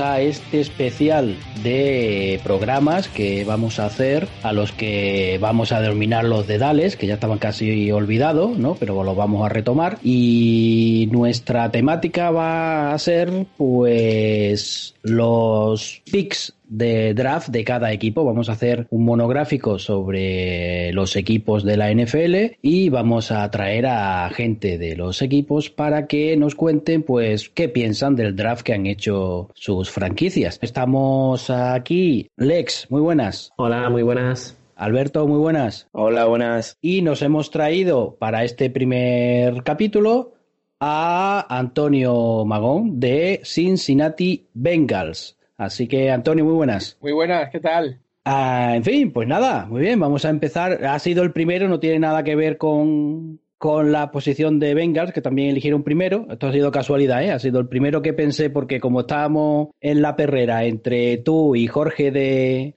a este especial de programas que vamos a hacer, a los que vamos a denominar los dedales, que ya estaban casi olvidados, ¿no? Pero los vamos a retomar. Y nuestra temática va a ser, pues, los picks de draft de cada equipo. Vamos a hacer un monográfico sobre los equipos de la NFL y vamos a traer a gente de los equipos para que nos cuenten pues qué piensan del draft que han hecho sus franquicias. Estamos aquí. Lex, muy buenas. Hola, muy buenas. Alberto, muy buenas. Hola, buenas. Y nos hemos traído para este primer capítulo a Antonio Magón de Cincinnati Bengals. Así que, Antonio, muy buenas. Muy buenas, ¿qué tal? Ah, en fin, pues nada, muy bien, vamos a empezar. Ha sido el primero, no tiene nada que ver con, con la posición de Bengals, que también eligieron primero. Esto ha sido casualidad, ¿eh? Ha sido el primero que pensé, porque como estábamos en la perrera entre tú y Jorge de,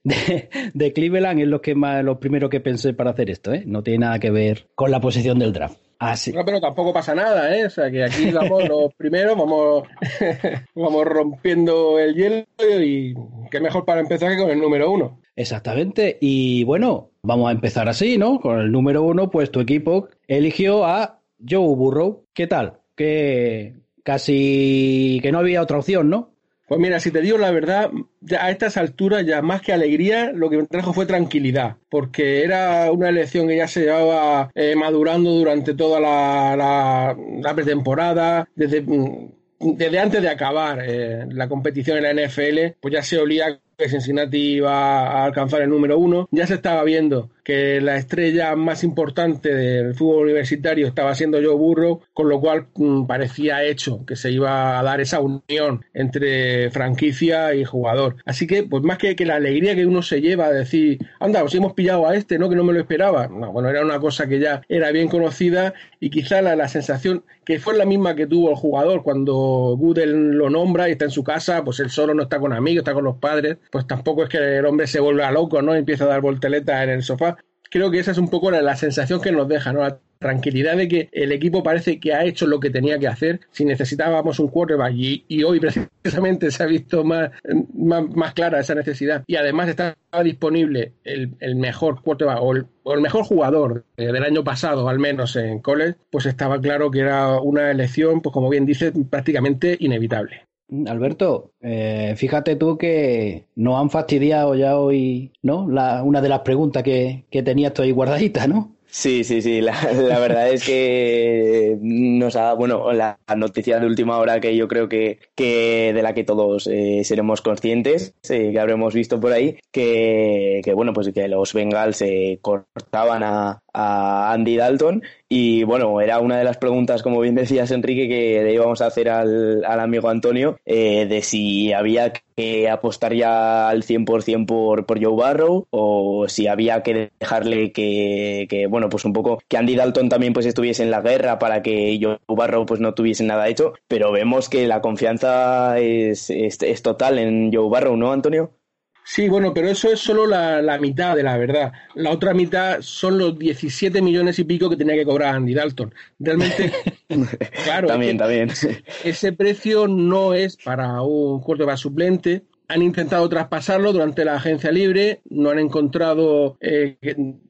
de, Cleveland, es lo que más, lo primero que pensé para hacer esto, ¿eh? No tiene nada que ver con la posición del draft. Ah, no, pero tampoco pasa nada, ¿eh? O sea, que aquí vamos los primeros, vamos, vamos rompiendo el hielo y qué mejor para empezar que con el número uno. Exactamente. Y bueno, vamos a empezar así, ¿no? Con el número uno, pues tu equipo eligió a Joe Burrow. ¿Qué tal? Que casi que no había otra opción, ¿no? Pues mira, si te digo la verdad, a estas alturas, ya más que alegría, lo que me trajo fue tranquilidad, porque era una elección que ya se llevaba eh, madurando durante toda la, pretemporada, desde, mm, desde antes de acabar eh, la competición en la NFL, pues ya se olía que Cincinnati iba a alcanzar el número uno. Ya se estaba viendo que la estrella más importante del fútbol universitario estaba siendo Joe Burrow, con lo cual mm, parecía hecho que se iba a dar esa unión entre franquicia y jugador. Así que, pues más que, que la alegría que uno se lleva a decir, anda, pues hemos pillado a este, ¿no? Que no me lo esperaba. No, bueno, era una cosa que ya era bien conocida y quizá la, la sensación que fue la misma que tuvo el jugador cuando Goodell lo nombra y está en su casa, pues él solo no está con amigos, está con los padres, pues tampoco es que el hombre se vuelva loco, ¿no? Empieza a dar volteletas en el sofá. Creo que esa es un poco la, sensación que nos deja, ¿no? La tranquilidad de que el equipo parece que ha hecho lo que tenía que hacer. Si necesitábamos un quarterback y, y hoy precisamente se ha visto más, más, clara esa necesidad y además estaba disponible el, mejor quarterback o el, mejor jugador del año pasado, al menos en college, pues estaba claro que era una elección, pues como bien dice, prácticamente inevitable. Alberto, eh, fíjate tú que nos han fastidiado ya hoy, ¿no? La, una de las preguntas que, que tenías tú ahí guardadita, ¿no? Sí, sí, sí. La, verdad es que nos ha, bueno, la noticia de última hora que yo creo que, que de la que todos eh, seremos conscientes, eh, que habremos visto por ahí, que, que bueno, pues que los Bengals se cortaban a, a Andy Dalton y bueno, era una de las preguntas, como bien decías Enrique, que le íbamos a hacer al, al amigo Antonio, eh, de si había que apostar ya al 100% por, por Joe Barrow o si había que dejarle que, que, bueno, pues un poco que Andy Dalton también pues estuviese en la guerra para que Joe Barrow pues no tuviese nada hecho, pero vemos que la confianza es, es, es total en Joe Barrow, ¿no, Antonio? Sí, bueno, pero eso es solo la, mitad de la verdad. La otra mitad son los 17 millones y pico que tenía que cobrar Andy Dalton. Realmente, claro. también, también. Ese precio no es para un quarterback suplente han intentado traspasarlo durante la agencia libre, no han encontrado eh,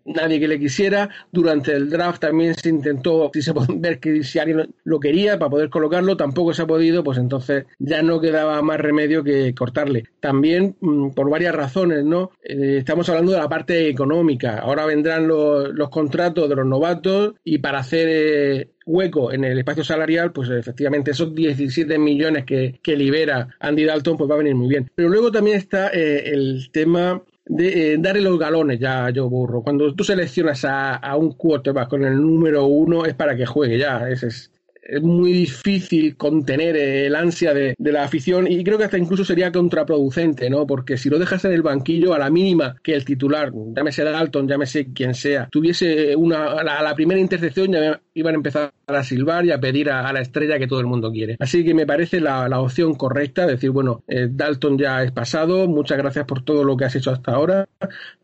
nadie que le quisiera. Durante el draft también se intentó si se puede ver que si alguien lo quería para poder colocarlo, tampoco se ha podido, pues entonces ya no quedaba más remedio que cortarle. También mm, por varias razones, ¿no? Eh, estamos hablando de la parte económica. Ahora vendrán los, los contratos de los novatos y para hacer eh, hueco en el espacio salarial, pues efectivamente esos 17 millones que, que libera Andy Dalton, pues va a venir muy bien. Pero luego también está eh, el tema de eh, darle los galones ya yo burro. Cuando tú seleccionas a, a un quarterback con el número uno es para que juegue ya. Ese es, es muy difícil contener el ansia de, la afición y creo que hasta incluso sería contraproducente, ¿no? Porque si lo dejas en el banquillo, a la mínima que el titular, llámese Dalton, llámese quien sea, tuviese una, a la, primera intercepción ya iban a empezar a silbar y a pedir a, la estrella que todo el mundo quiere. Así que me parece la, opción correcta, decir, bueno, eh, Dalton ya es pasado, muchas gracias por todo lo que has hecho hasta ahora,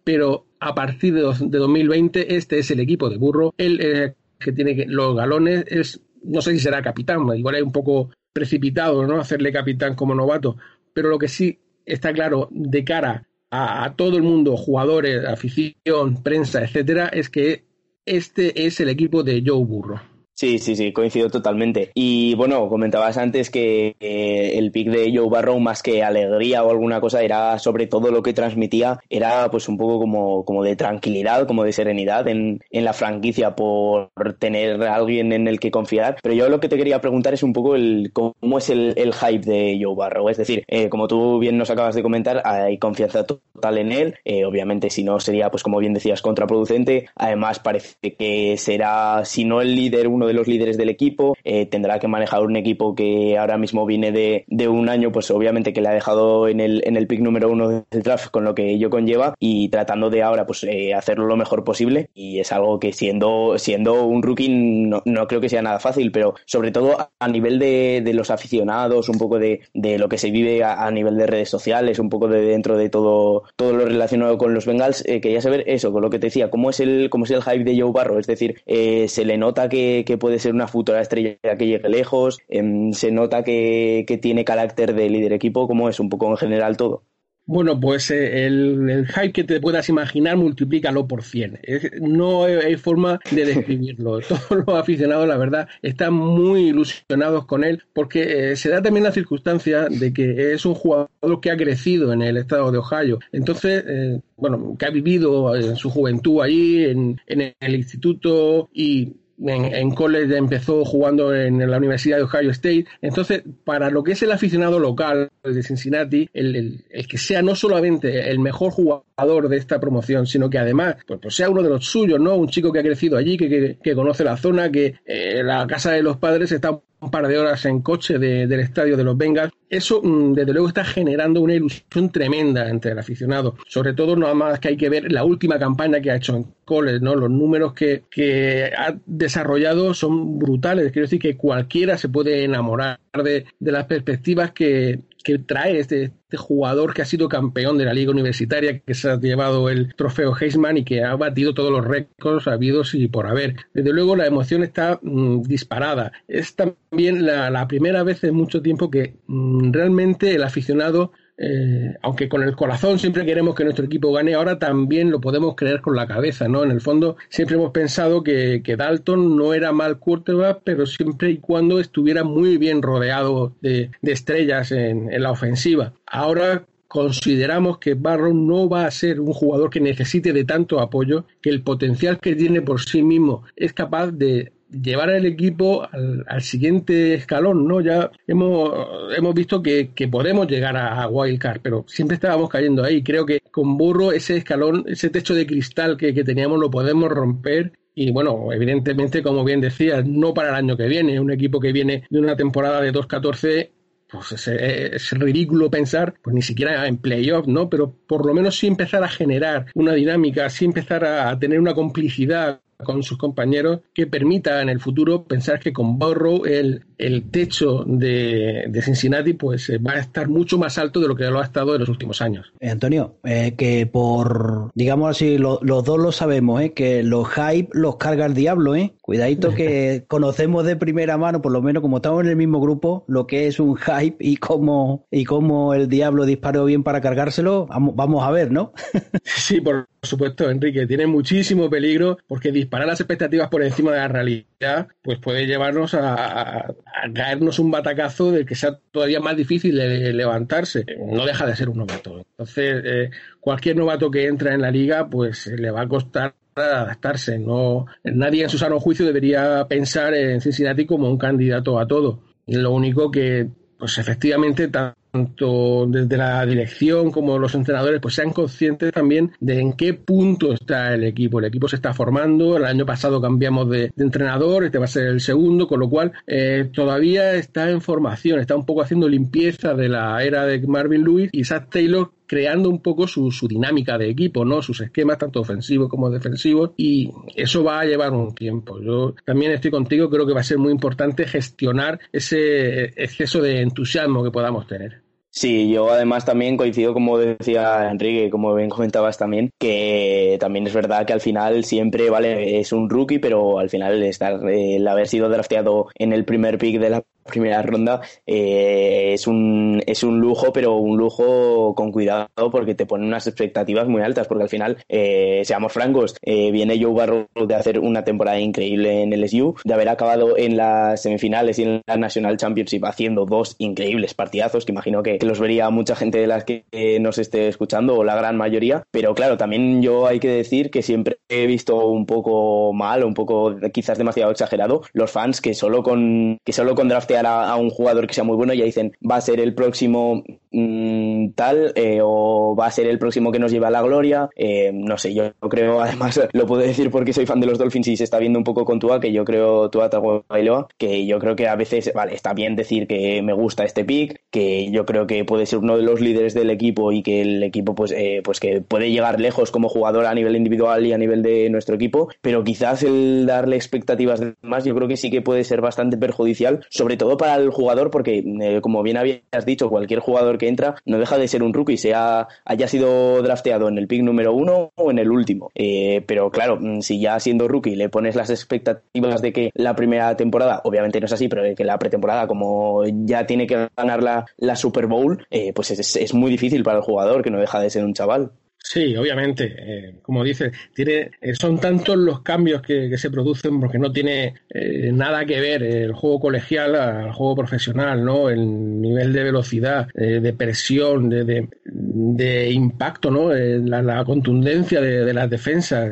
pero a partir de, de 2020 este es el equipo de Burro, él eh, que tiene los galones es no sé si será capitán, igual hay un poco precipitado, ¿no? Hacerle capitán como novato. Pero lo que sí está claro de cara a, todo el mundo, jugadores, afición, prensa, etcétera, es que este es el equipo de Joe Burro. Sí, sí, sí, coincido totalmente. Y bueno, comentabas antes que eh, el pick de Joe Barrow, más que alegría o alguna cosa, era sobre todo lo que transmitía, era pues un poco como, como de tranquilidad, como de serenidad en, en la franquicia por tener a alguien en el que confiar. Pero yo lo que te quería preguntar es un poco el cómo es el, el hype de Joe Barrow. Es decir, eh, como tú bien nos acabas de comentar, hay confianza total en él. Eh, obviamente, si no, sería, pues como bien decías, contraproducente. Además, parece que será, si no el líder, uno de los líderes del equipo, eh, tendrá que manejar un equipo que ahora mismo viene de, de, un año, pues obviamente que le ha dejado en el, en el pick número uno del draft con lo que ello conlleva y tratando de ahora pues eh, hacerlo lo mejor posible. Y es algo que siendo, siendo un rookie no, no creo que sea nada fácil, pero sobre todo a nivel de, de los aficionados, un poco de, de lo que se vive a, nivel de redes sociales, un poco de dentro de todo, todo lo relacionado con los Bengals, eh, quería saber eso, con lo que te decía, cómo es el, cómo es el hype de Joe Barro, es decir, se le nota que puede ser una futura estrella que llegue lejos, em, se nota que, que, tiene carácter de líder equipo, como es un poco en general todo. Bueno, pues eh, el, el, hype que te puedas imaginar, multiplícalo por 100. Es, no hay forma de describirlo. Todos los aficionados, la verdad, están muy ilusionados con él porque eh, se da también la circunstancia de que es un jugador que ha crecido en el estado de Ohio. Entonces, eh, bueno, que ha vivido en su juventud allí, en, en el instituto y en, college empezó jugando en la Universidad de Ohio State. Entonces, para lo que es el aficionado local de Cincinnati, el, el, el que sea no solamente el mejor jugador de esta promoción, sino que además pues, pues sea uno de los suyos, ¿no? Un chico que ha crecido allí, que, que, que conoce la zona, que eh, la casa de los padres está un par de horas en coche de, del estadio de los Bengals. Eso, mm, desde luego, está generando una ilusión tremenda entre el aficionado. Sobre todo, nada más que hay que ver la última campaña que ha hecho en college, ¿no? Los números que, que ha desarrollado son brutales. Quiero decir que cualquiera se puede enamorar de, de las perspectivas que, que trae este, este, jugador que ha sido campeón de la liga universitaria, que se ha llevado el trofeo Heisman y que ha batido todos los récords habidos y por haber. Desde luego la emoción está mmm, disparada. Es también la, primera vez en mucho tiempo que mmm, realmente el aficionado eh, aunque con el corazón siempre queremos que nuestro equipo gane, ahora también lo podemos creer con la cabeza, ¿no? En el fondo siempre hemos pensado que, Dalton no era mal quarterback, pero siempre y cuando estuviera muy bien rodeado de, de estrellas en, en la ofensiva. Ahora consideramos que Barrow no va a ser un jugador que necesite de tanto apoyo, que el potencial que tiene por sí mismo es capaz de llevar al equipo al, siguiente escalón, ¿no? Ya hemos, hemos visto que, podemos llegar a, a Wildcard, pero siempre estábamos cayendo ahí. Creo que con Burro ese escalón, ese techo de cristal que, que teníamos lo podemos romper y bueno, evidentemente, como bien decías, no para el año que viene. Un equipo que viene de una temporada de 2-14 pues es, ridículo pensar, pues ni siquiera en playoff, ¿no? Pero por lo menos sí empezar a generar una dinámica, sí empezar a tener una complicidad con sus compañeros que permita en el futuro pensar que con Burrow el, el techo de, de, Cincinnati pues eh, va a estar mucho más alto de lo que lo ha estado en los últimos años. Eh, Antonio, eh, que por, digamos así, lo, los dos lo sabemos, ¿eh? que los hype los carga el diablo, ¿eh? Cuidadito que conocemos de primera mano, por lo menos como estamos en el mismo grupo, lo que es un hype y cómo, y cómo el diablo disparó bien para cargárselo, vamos, vamos a ver, ¿no? sí, por supuesto, Enrique, tiene muchísimo peligro porque disparar las expectativas por encima de la realidad, pues puede llevarnos a, caernos un batacazo del que sea todavía más difícil de levantarse. No deja de ser un novato. Entonces, eh, cualquier novato que entra en la liga, pues le va a costar adaptarse. No, nadie en su sano juicio debería pensar en Cincinnati como un candidato a todo. Lo único que, pues efectivamente, desde la dirección como los entrenadores pues sean conscientes también de en qué punto está el equipo. El equipo se está formando, el año pasado cambiamos de, de entrenador, este va a ser el segundo, con lo cual eh, todavía está en formación, está un poco haciendo limpieza de la era de Marvin Lewis y Zach Taylor creando un poco su, su, dinámica de equipo, ¿no? Sus esquemas, tanto ofensivos como defensivos, y eso va a llevar un tiempo. Yo también estoy contigo, creo que va a ser muy importante gestionar ese exceso de entusiasmo que podamos tener. Sí, yo además también coincido, como decía Enrique, como bien comentabas también, que también es verdad que al final siempre, vale, es un rookie, pero al final estar, el haber sido drafteado en el primer pick de la primera ronda eh, es, un, es un lujo, pero un lujo con cuidado porque te pone unas expectativas muy altas, porque al final, eh, seamos francos, eh, viene Joe Barrow de hacer una temporada increíble en el SU, de haber acabado en las semifinales y en la National Championship haciendo dos increíbles partidazos, que imagino que, los vería mucha gente de las que nos esté escuchando, o la gran mayoría, pero claro, también yo hay que decir que siempre he visto un poco mal, un poco quizás demasiado exagerado, los fans que solo con, que solo con a, un jugador que sea muy bueno, ya dicen, va a ser el próximo mm, tal, eh, o va a ser el próximo que nos lleva a la gloria. Eh, no sé, yo creo, además, lo puedo decir porque soy fan de los Dolphins y se está viendo un poco con Tua, que yo creo, Tua Tagovailoa, que yo creo que a veces, vale, está bien decir que me gusta este pick, que yo creo que puede ser uno de los líderes del equipo y que el equipo, pues, eh, pues que puede llegar lejos como jugador a nivel individual y a nivel de nuestro equipo, pero quizás el darle expectativas de más, yo creo que sí que puede ser bastante perjudicial, sobre todo para el jugador, porque eh, como bien habías dicho, cualquier jugador que entra no deja de ser un rookie, sea haya sido drafteado en el pick número uno o en el último. Eh, pero claro, mm, si ya siendo rookie le pones las expectativas de que la primera temporada, obviamente no es así, pero de que la pretemporada, como ya tiene que ganar la, Super Bowl, eh, pues es, es muy difícil para el jugador que no deja de ser un chaval. Sí, obviamente. Eh, como dices, tiene, eh, son tantos los cambios que, se producen porque no tiene eh, nada que ver el juego colegial al juego profesional, ¿no? El nivel de velocidad, de presión, de, de, impacto, ¿no? La, contundencia de, las defensas.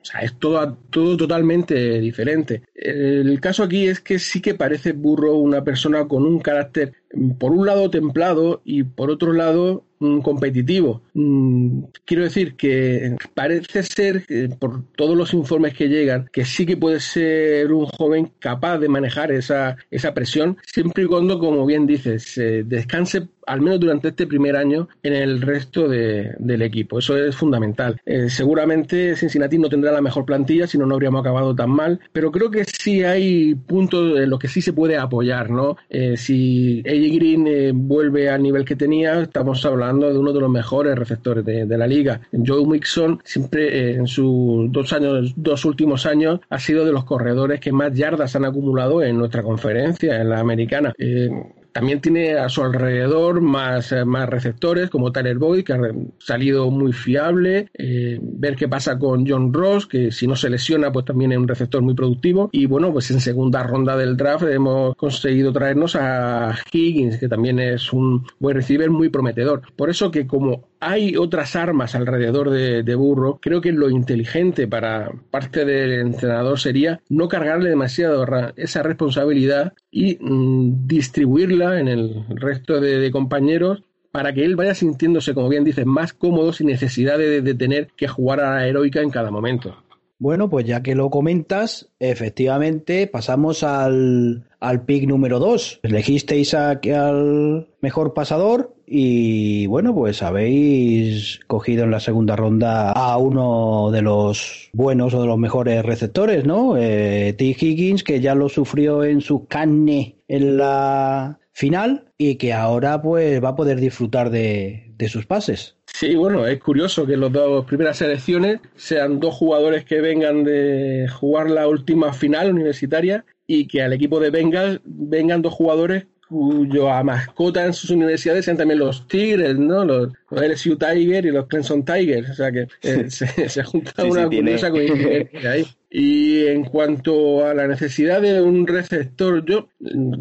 O sea, es todo, todo totalmente diferente. El caso aquí es que sí que parece Burro una persona con un carácter, por un lado templado y por otro lado competitivo. Mm, quiero decir que parece ser, por todos los informes que llegan, que sí que puede ser un joven capaz de manejar esa, esa presión, siempre y cuando, como bien dices, descanse al menos durante este primer año en el resto del equipo. Eso es fundamental. Eh, seguramente Cincinnati no tendrá la mejor plantilla, si no, no habríamos acabado tan mal, pero creo que sí hay puntos en los que sí se puede apoyar, ¿no? Eh, si AJ Green eh, vuelve al nivel que tenía, estamos hablando de uno de los mejores receptores de, la liga. Joe Mixon siempre eh, en sus dos años, dos últimos años, ha sido de los corredores que más yardas han acumulado en nuestra conferencia, en la americana. Eh, también tiene a su alrededor más, eh, más receptores como Tyler Boyd, que ha salido muy fiable. Eh, ver qué pasa con John Ross, que si no se lesiona, pues también es un receptor muy productivo. Y bueno, pues en segunda ronda del draft hemos conseguido traernos a Higgins, que también es un buen receiver muy prometedor. Por eso que como hay otras armas alrededor de, Burro. Creo que lo inteligente para parte del entrenador sería no cargarle demasiado esa responsabilidad y mm, distribuirla en el resto de, compañeros para que él vaya sintiéndose, como bien dices, más cómodo sin necesidad de, de tener que jugar a la heroica en cada momento. Bueno, pues ya que lo comentas, efectivamente pasamos al, al pick número 2. Elegisteis al mejor pasador y bueno, pues habéis cogido en la segunda ronda a uno de los buenos o de los mejores receptores, ¿no? Eh, T. Higgins, que ya lo sufrió en su carne en la final y que ahora pues va a poder disfrutar de, de sus pases. Sí, bueno, es curioso que las dos primeras selecciones sean dos jugadores que vengan de jugar la última final universitaria y que al equipo de Bengals vengan dos jugadores cuya mascota en sus universidades sean también los Tigres, ¿no? Los, LSU Tiger y los Clemson Tigers. O sea que eh, se, se, junta una curiosa coincidencia ahí. Y en cuanto a la necesidad de un receptor, yo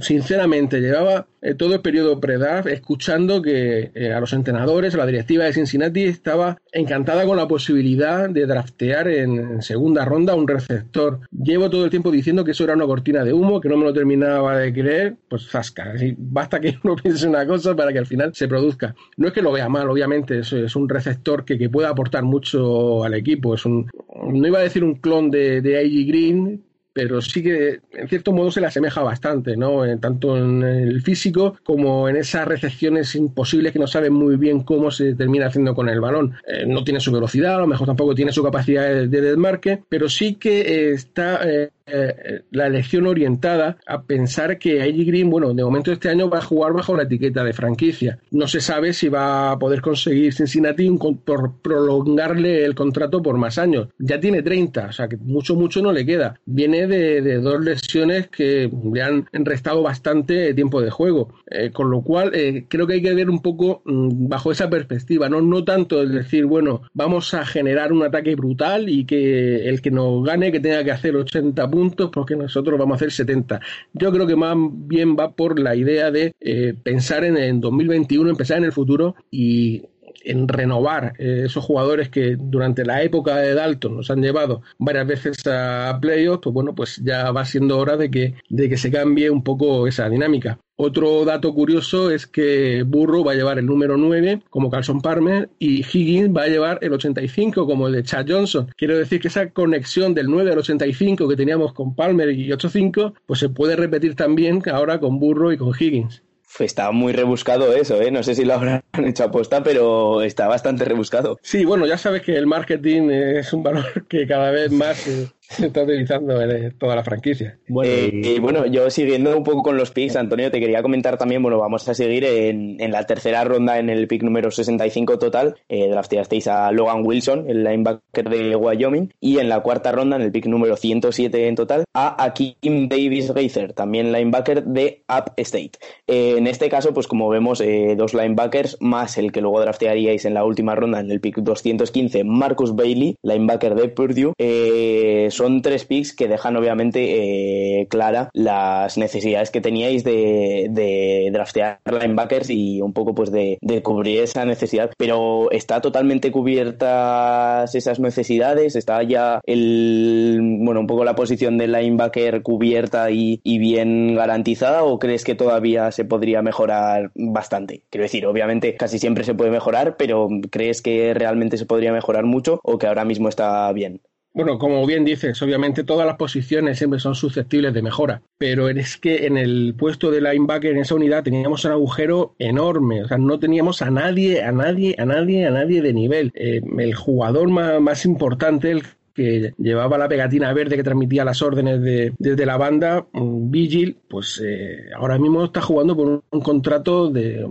sinceramente llevaba eh, todo el periodo pre-draft escuchando que eh, a los entrenadores, a la directiva de Cincinnati estaba encantada con la posibilidad de draftear en, segunda ronda un receptor. Llevo todo el tiempo diciendo que eso era una cortina de humo, que no me lo terminaba de creer, pues zasca. basta que uno piense una cosa para que al final se produzca. No es que lo vea mal, obviamente, es, es un receptor que, que puede aportar mucho al equipo. Es un, no iba a decir un clon de de A.G. Green, pero sí que en cierto modo se le asemeja bastante, ¿no? Eh, tanto en el físico como en esas recepciones imposibles que no saben muy bien cómo se termina haciendo con el balón. Eh, no tiene su velocidad, a lo mejor tampoco tiene su capacidad de desmarque, pero sí que está eh, la elección orientada a pensar que AJ Green, bueno, de momento este año va a jugar bajo la etiqueta de franquicia. No se sabe si va a poder conseguir Cincinnati por prolongarle el contrato por más años. Ya tiene 30, o sea que mucho, mucho no le queda. Viene de, dos lesiones que le han restado bastante tiempo de juego. Eh, con lo cual, eh, creo que hay que ver un poco mm, bajo esa perspectiva, ¿no? No tanto el decir, bueno, vamos a generar un ataque brutal y que el que nos gane que tenga que hacer 80 puntos porque nosotros vamos a hacer 70. Yo creo que más bien va por la idea de eh, pensar en, en 2021, empezar en el futuro y en renovar eh, esos jugadores que durante la época de Dalton nos han llevado varias veces a playoffs, pues bueno, pues ya va siendo hora de que, de que se cambie un poco esa dinámica. Otro dato curioso es que Burro va a llevar el número 9 como Carlson Palmer y Higgins va a llevar el 85 como el de Chad Johnson. Quiero decir que esa conexión del 9 al 85 que teníamos con Palmer y 85 pues se puede repetir también ahora con Burro y con Higgins. Está muy rebuscado eso, ¿eh? No sé si lo habrán hecho aposta, pero está bastante rebuscado. Sí, bueno, ya sabes que el marketing es un valor que cada vez más eh, se está utilizando en toda la franquicia. Bueno, eh, y bueno, yo siguiendo un poco con los picks, Antonio, te quería comentar también, bueno, vamos a seguir en, la tercera ronda en el pick número 65 total, eh, drafteasteis a Logan Wilson, el linebacker de Wyoming, y en la cuarta ronda, en el pick número 107 en total, a Akim Davis Gaither, también linebacker de App State. Eh, en este caso, pues como vemos, eh, dos linebackers más el que luego draftearíais en la última ronda, en el pick 215, Marcus Bailey, linebacker de Purdue, son tres picks que dejan obviamente eh, clara las necesidades que teníais de, de, draftear linebackers y un poco pues de, cubrir esa necesidad. Pero está totalmente cubiertas esas necesidades, está ya el bueno un poco la posición del linebacker cubierta y bien garantizada o crees que todavía se podría mejorar bastante? Quiero decir, obviamente casi siempre se puede mejorar, pero ¿crees que realmente se podría mejorar mucho o que ahora mismo está bien? Bueno, como bien dices, obviamente todas las posiciones siempre son susceptibles de mejora, pero es que en el puesto de linebacker en esa unidad teníamos un agujero enorme, o sea, no teníamos a nadie, a nadie, a nadie, a nadie de nivel. Eh, el jugador más, importante, el que llevaba la pegatina verde que transmitía las órdenes de, desde la banda, Vigil, pues eh, ahora mismo está jugando por un, contrato de,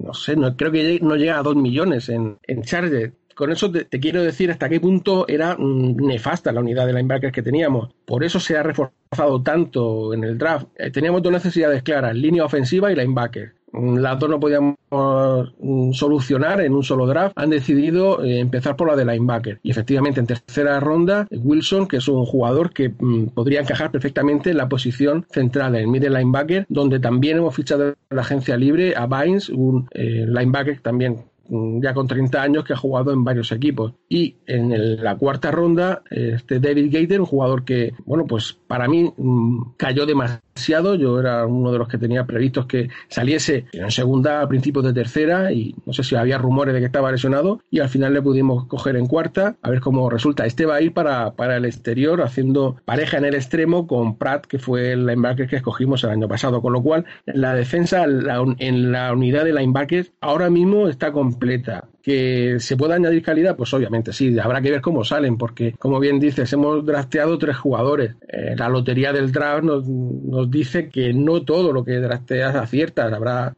no sé, no, creo que no llega a dos millones en, en Charger con eso te, quiero decir hasta qué punto era mm, nefasta la unidad de linebackers que teníamos. Por eso se ha reforzado tanto en el draft. Eh, teníamos dos necesidades claras, línea ofensiva y linebacker. Mm, las dos no podíamos mm, solucionar en un solo draft. Han decidido eh, empezar por la de linebacker. Y efectivamente, en tercera ronda, Wilson, que es un jugador que podría encajar perfectamente en la posición central, en el middle linebacker, donde también hemos fichado en la agencia libre a Vines, un eh, linebacker también ya con 30 años que ha jugado en varios equipos. Y en la cuarta ronda, este David Gator, un jugador que, bueno, pues para mí mm, cayó demasiado. Yo era uno de los que tenía previstos que saliese en segunda, a principios de tercera, y no sé si había rumores de que estaba lesionado, y al final le pudimos coger en cuarta, a ver cómo resulta. Este va a ir para, para el exterior, haciendo pareja en el extremo con Pratt, que fue el linebacker que escogimos el año pasado. Con lo cual, la defensa en la unidad de linebackers ahora mismo está completa. ¿Que se pueda añadir calidad? Pues obviamente sí, habrá que ver cómo salen, porque como bien dices, hemos drafteado tres jugadores. Eh, la lotería del draft nos, nos, dice que no todo lo que drafteas aciertas, habrá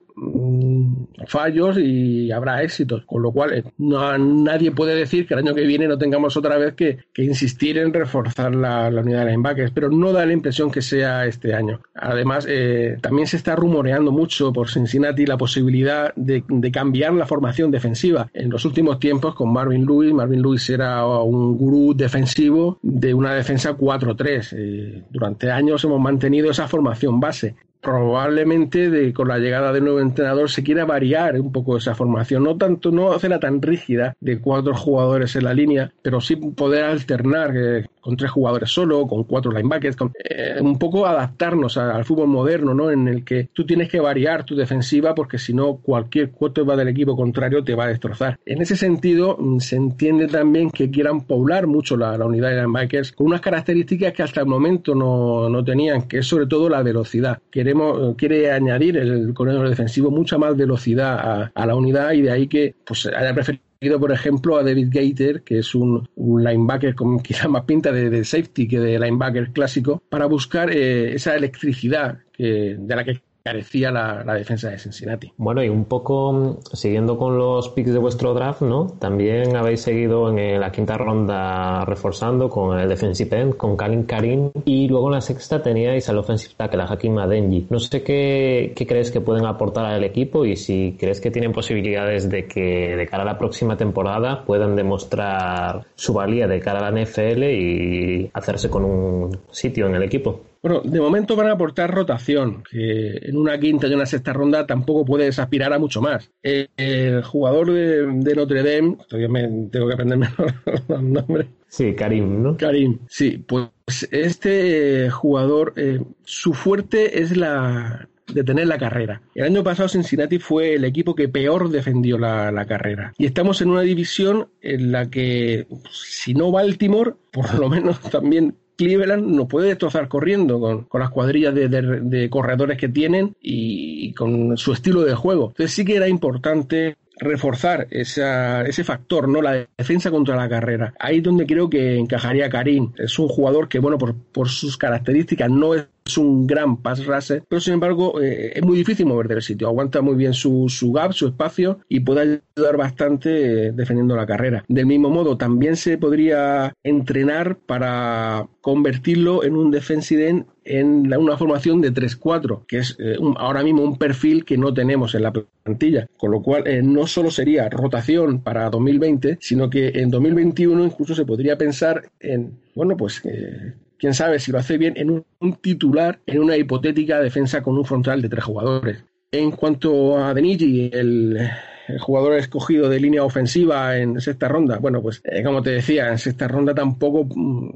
fallos y habrá éxitos. Con lo cual, eh, no, nadie puede decir que el año que viene no tengamos otra vez que, insistir en reforzar la, unidad de linebackers, pero no da la impresión que sea este año. Además, eh, también se está rumoreando mucho por Cincinnati la posibilidad de, cambiar la formación defensiva. En los últimos tiempos, con Marvin Lewis, Marvin Lewis era un gurú defensivo de una defensa 4-3. Eh, durante años hemos mantenido esa formación base probablemente de, con la llegada del nuevo entrenador se quiera variar un poco esa formación, no tanto, no hacerla tan rígida de cuatro jugadores en la línea, pero sí poder alternar eh, con tres jugadores solo, con cuatro linebackers, eh, un poco adaptarnos al fútbol moderno, ¿no? En el que tú tienes que variar tu defensiva porque si no cualquier va del equipo contrario te va a destrozar. En ese sentido mm, se entiende también que quieran poblar mucho la, unidad de linebackers con unas características que hasta el momento no, no tenían, que es sobre todo la velocidad. Queremos quiere añadir el corredor defensivo mucha más velocidad a, la unidad y de ahí que pues haya preferido conseguido, por ejemplo, a David Gator, que es un, linebacker con quizá más pinta de, safety que de linebacker clásico, para buscar eh, esa electricidad que, de la que carecía la, defensa de Cincinnati. Bueno, y un poco mm, siguiendo con los picks de vuestro draft, ¿no? También habéis seguido en la quinta ronda reforzando con el defensive end, con Kalin Karim, y luego en la sexta teníais al offensive tackle, a Hakim Adenji. No sé qué, qué crees que pueden aportar al equipo y si crees que tienen posibilidades de que de cara a la próxima temporada puedan demostrar su valía de cara a la NFL y hacerse con un sitio en el equipo. Bueno, de momento van a aportar rotación, que en una quinta y una sexta ronda tampoco puedes aspirar a mucho más. El, jugador de, Notre Dame, todavía me tengo que aprenderme los nombres. Sí, Karim, ¿no? Karim, sí, pues este jugador, eh, su fuerte es la, detener la carrera. El año pasado Cincinnati fue el equipo que peor defendió la, la, carrera. Y estamos en una división en la que, si no Baltimore, por lo menos también Cleveland no puede destrozar corriendo con, las cuadrillas de, corredores que tienen y, con su estilo de juego. Entonces sí que era importante reforzar ese factor, ¿no? La defensa contra la carrera. Ahí es donde creo que encajaría Karim. Es un jugador que, bueno, por, por sus características no es es un gran pass rusher, pero sin embargo eh, es muy difícil mover del sitio. Aguanta muy bien su, su gap, su espacio y puede ayudar bastante eh, defendiendo la carrera. Del mismo modo, también se podría entrenar para convertirlo en un defensive end en una formación de 3-4, que es eh, ahora mismo un perfil que no tenemos en la plantilla. Con lo cual, no solo sería rotación para 2020, sino que en 2021 incluso se podría pensar en, bueno, pues quién sabe si lo hace bien, en un, titular, en una hipotética defensa con un frontal de tres jugadores. En cuanto a Denigi, el, jugador escogido de línea ofensiva en sexta ronda, bueno, pues eh, como te decía, en sexta ronda tampoco mm,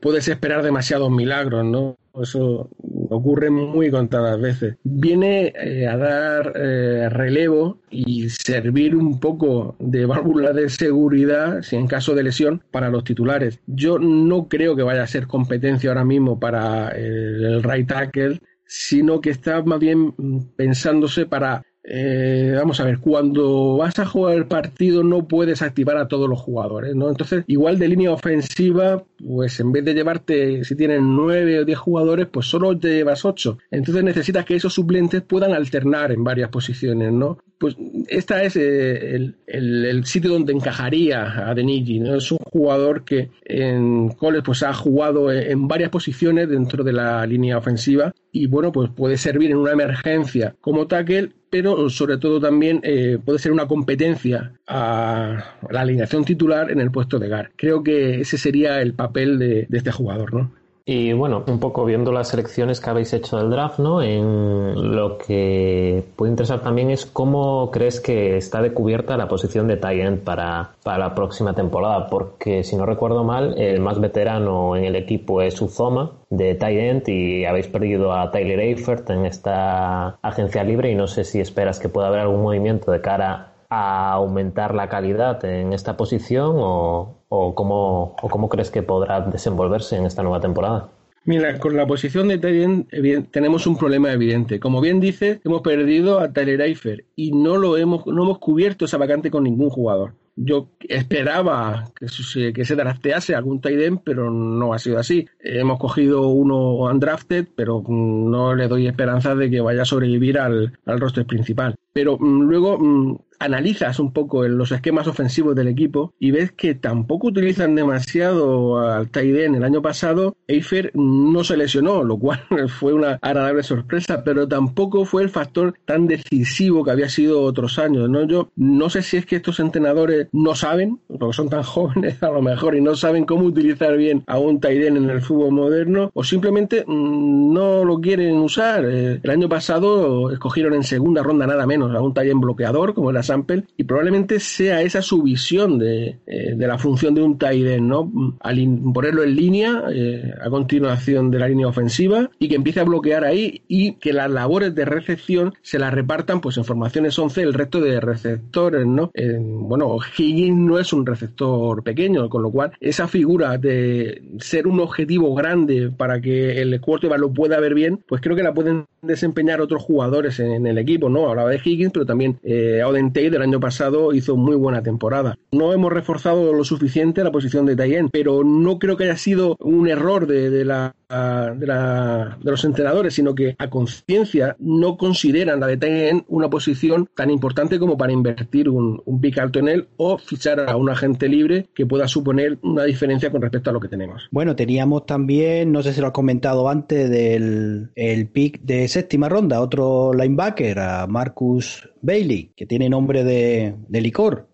puedes esperar demasiados milagros, ¿no? Eso ocurre muy contadas veces. Viene eh, a dar eh, relevo y servir un poco de válvula de seguridad, si en caso de lesión, para los titulares. Yo no creo que vaya a ser competencia ahora mismo para el right tackle, sino que está más bien pensándose para eh, vamos a ver, cuando vas a jugar el partido no puedes activar a todos los jugadores, ¿no? Entonces, igual de línea ofensiva, pues en vez de llevarte, si tienen nueve o diez jugadores, pues solo te llevas ocho. Entonces necesitas que esos suplentes puedan alternar en varias posiciones, ¿no? Pues esta es eh, el, sitio donde encajaría a Denigi, ¿no? Es un jugador que en Coles pues ha jugado en varias posiciones dentro de la línea ofensiva y bueno, pues puede servir en una emergencia como tackle, pero sobre todo también eh, puede ser una competencia a la alineación titular en el puesto de GAR. Creo que ese sería el papel de, de este jugador, ¿no? Y bueno, un poco viendo las selecciones que habéis hecho del draft, ¿no? En lo que puede interesar también es cómo crees que está de cubierta la posición de tight end para, para la próxima temporada, porque si no recuerdo mal, el más veterano en el equipo es Uzoma de tight end y habéis perdido a Tyler Eifert en esta agencia libre y no sé si esperas que pueda haber algún movimiento de cara a aumentar la calidad en esta posición o, o cómo, o cómo crees que podrá desenvolverse en esta nueva temporada? Mira, con la posición de Tyrion tenemos un problema evidente. Como bien dice, hemos perdido a Tyler Eifert y no lo hemos, no hemos cubierto esa vacante con ningún jugador. Yo esperaba que se, que se draftease algún tight pero no ha sido así. Hemos cogido uno undrafted, pero no le doy esperanza de que vaya a sobrevivir al, al roster principal. Pero mm, luego mm, analizas un poco los esquemas ofensivos del equipo y ves que tampoco utilizan demasiado al Taiden. El año pasado Eifer no se lesionó, lo cual fue una agradable sorpresa, pero tampoco fue el factor tan decisivo que había sido otros años. ¿no? Yo no sé si es que estos entrenadores no saben, porque son tan jóvenes a lo mejor, y no saben cómo utilizar bien a un Taiden en el fútbol moderno, o simplemente mm, no lo quieren usar. Eh, el año pasado escogieron en segunda ronda nada menos a un Taiden bloqueador, como era Sample y probablemente sea esa su visión de, eh, la función de un tight ¿no? Al ponerlo en línea eh, a continuación de la línea ofensiva y que empiece a bloquear ahí y que las labores de recepción se las repartan pues en formaciones 11 el resto de receptores, ¿no? bueno, Higgins no es un receptor pequeño, con lo cual esa figura de ser un objetivo grande para que el quarterback lo pueda ver bien, pues creo que la pueden desempeñar otros jugadores en, el equipo, ¿no? Hablaba de Higgins, pero también eh, del año pasado hizo muy buena temporada. No hemos reforzado lo suficiente la posición de Tayen, pero no creo que haya sido un error de, la, de, los entrenadores, sino que a conciencia no consideran la de Tayen una posición tan importante como para invertir un, pick alto en él o fichar a un agente libre que pueda suponer una diferencia con respecto a lo que tenemos. Bueno, teníamos también, no sé si lo has comentado antes, del el pick de séptima ronda, otro linebacker, a Marcus Bailey, que tiene nombre de, licor.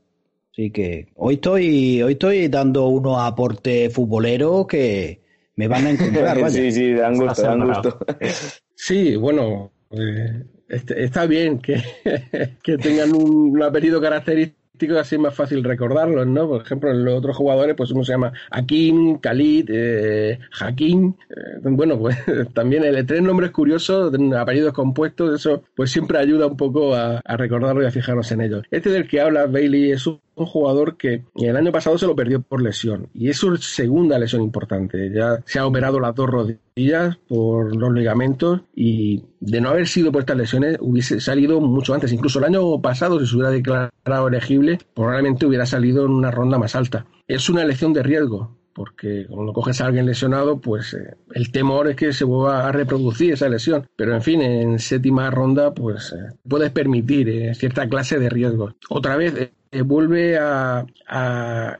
Así que hoy estoy, hoy estoy dando unos aportes futboleros que me van a encontrar. sí, sí, dan gusto, dan gusto. sí, bueno, eh, este, está bien que, que tengan un, un apellido característico así es más fácil recordarlos, ¿no? Por ejemplo, en los otros jugadores, pues uno se llama Akim, Khalid, eh, Hakim. Eh, bueno, pues también el tres nombres curiosos, apellidos compuestos, eso pues siempre ayuda un poco a, a recordarlo y a fijarnos en ellos. Este del que habla Bailey es un un jugador que el año pasado se lo perdió por lesión y es su segunda lesión importante. Ya se ha operado las dos rodillas por los ligamentos y de no haber sido por estas lesiones hubiese salido mucho antes. Incluso el año pasado, si se hubiera declarado elegible, probablemente hubiera salido en una ronda más alta. Es una elección de riesgo porque cuando coges a alguien lesionado, pues eh, el temor es que se vuelva a reproducir esa lesión. Pero en fin, en séptima ronda, pues eh, puedes permitir eh, cierta clase de riesgos. Otra vez, vuelve a,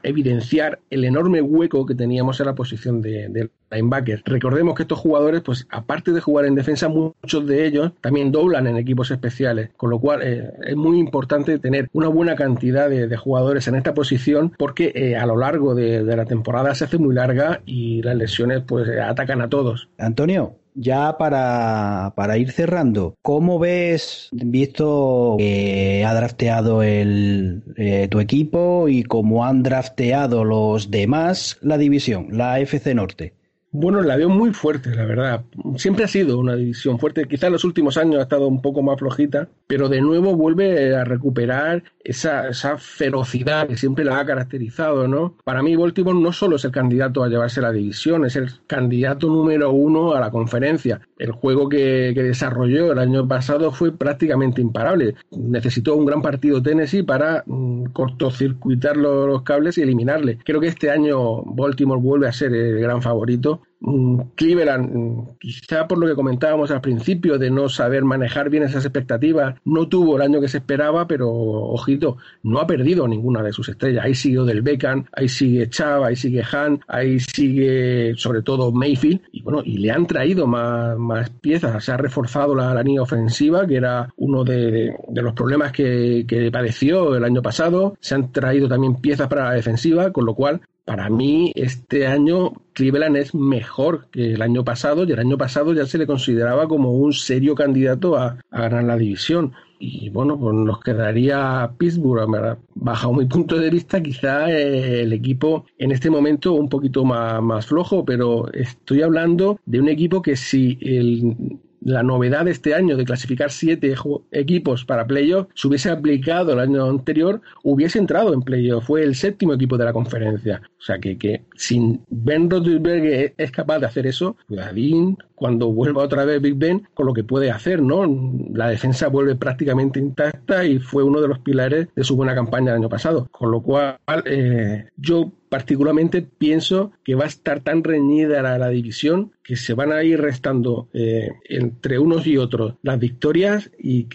evidenciar el enorme hueco que teníamos en la posición de, linebacker. Recordemos que estos jugadores, pues aparte de jugar en defensa, muchos de ellos también doblan en equipos especiales, con lo cual eh, es muy importante tener una buena cantidad de, jugadores en esta posición porque eh, a lo largo de, de la temporada se hace muy larga y las lesiones pues atacan a todos. Antonio, ya para, para, ir cerrando, ¿cómo ves, visto que ha drafteado el, eh, tu equipo y cómo han drafteado los demás la división, la FC Norte? Bueno, la veo muy fuerte, la verdad. Siempre ha sido una división fuerte. Quizás en los últimos años ha estado un poco más flojita, pero de nuevo vuelve a recuperar esa, esa ferocidad que siempre la ha caracterizado, ¿no? Para mí, Baltimore no solo es el candidato a llevarse la división, es el candidato número uno a la conferencia. El juego que, que desarrolló el año pasado fue prácticamente imparable. Necesitó un gran partido Tennessee para mm, cortocircuitar los, los cables y eliminarle. Creo que este año Baltimore vuelve a ser el gran favorito Cleveland, mm, quizá por lo que comentábamos al principio de no saber manejar bien esas expectativas, no tuvo el año que se esperaba, pero ojito, no ha perdido ninguna de sus estrellas. Ahí sigue Del Beckham, ahí sigue Chav, ahí sigue Han, ahí sigue sobre todo Mayfield, y bueno, y le han traído más, piezas, se ha reforzado la, línea ofensiva, que era uno de, los problemas que, que padeció el año pasado, se han traído también piezas para la defensiva, con lo cual para mí este año Cleveland es mejor que el año pasado y el año pasado ya se le consideraba como un serio candidato a, ganar la división. Y bueno, pues nos quedaría Pittsburgh. Bajo mi punto de vista, quizá eh, el equipo en este momento un poquito más, más flojo, pero estoy hablando de un equipo que si el la novedad de este año de clasificar siete equipos para playoff se hubiese aplicado el año anterior, hubiese entrado en playoff. Fue el séptimo equipo de la conferencia. O sea que, que sin Ben Roethlisberger es capaz de hacer eso, cuidadín cuando vuelva otra vez Big Ben con lo que puede hacer, ¿no? La defensa vuelve prácticamente intacta y fue uno de los pilares de su buena campaña el año pasado. Con lo cual, eh, yo particularmente pienso que va a estar tan reñida la, división que se van a ir restando eh, entre unos y otros las victorias y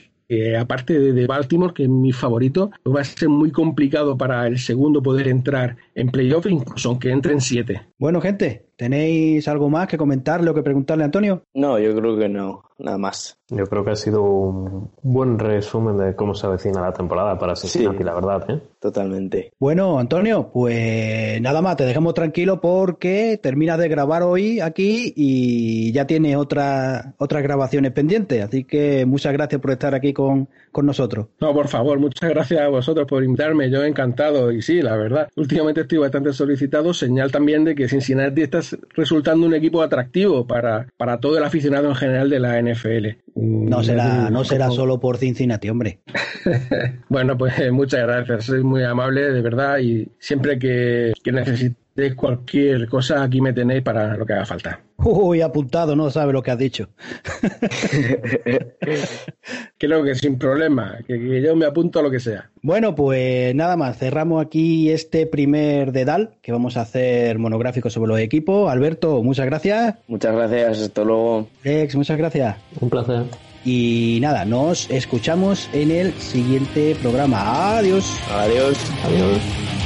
aparte de, Baltimore, que es mi favorito, va a ser muy complicado para el segundo poder entrar en playoff, incluso aunque entren siete. Bueno, gente, ¿tenéis algo más que comentarle o que preguntarle a Antonio? No, yo creo que no, nada más. Yo creo que ha sido un buen resumen de cómo se avecina la temporada para Cincinnati, la verdad. ¿eh? Totalmente. Bueno, Antonio, pues nada más, te dejamos tranquilo porque terminas de grabar hoy aquí y ya tiene otra, otras grabaciones pendientes. Así que muchas gracias por estar aquí con, con nosotros. No, por favor, muchas gracias a vosotros por invitarme. Yo encantado. Y sí, la verdad, últimamente estoy bastante solicitado. Señal también de que Cincinnati está resultando un equipo atractivo para, para todo el aficionado en general de la NFL. No será, no será solo por Cincinnati, hombre. bueno, pues eh, muchas gracias. Soy muy amable, de verdad, y siempre que, que necesitéis cualquier cosa, aquí me tenéis para lo que haga falta. Uy, apuntado, no sabe lo que has dicho. Creo que sin problema, que, que, yo me apunto a lo que sea. Bueno, pues nada más, cerramos aquí este primer dedal que vamos a hacer monográfico sobre los equipos. Alberto, muchas gracias. Muchas gracias, hasta luego. Lex, muchas gracias. Un placer. Y nada, nos escuchamos en el siguiente programa. Adiós. Adiós. Adiós.